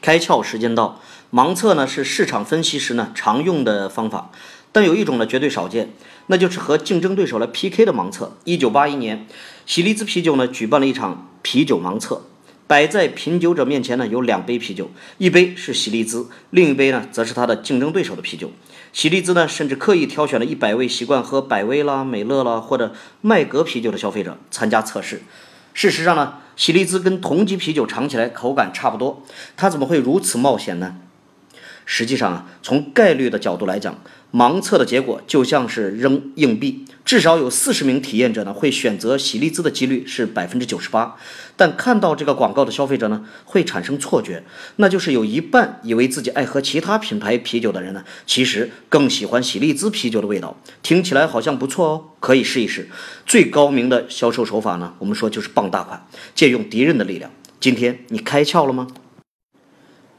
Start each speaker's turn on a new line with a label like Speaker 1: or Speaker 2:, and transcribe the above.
Speaker 1: 开窍时间到，盲测呢是市场分析时呢常用的方法，但有一种呢绝对少见，那就是和竞争对手来 PK 的盲测。一九八一年，喜力兹啤酒呢举办了一场啤酒盲测，摆在品酒者面前呢有两杯啤酒，一杯是喜力兹，另一杯呢则是它的竞争对手的啤酒。喜力兹呢甚至刻意挑选了一百位习惯喝百威啦、美乐啦或者麦格啤酒的消费者参加测试。事实上呢，喜力兹跟同级啤酒尝起来口感差不多，它怎么会如此冒险呢？实际上啊，从概率的角度来讲，盲测的结果就像是扔硬币，至少有四十名体验者呢会选择喜力兹的几率是百分之九十八，但看到这个广告的消费者呢会产生错觉，那就是有一半以为自己爱喝其他品牌啤酒的人呢，其实更喜欢喜力兹啤酒的味道，听起来好像不错哦。可以试一试，最高明的销售手法呢？我们说就是傍大款，借用敌人的力量。今天你开窍了吗？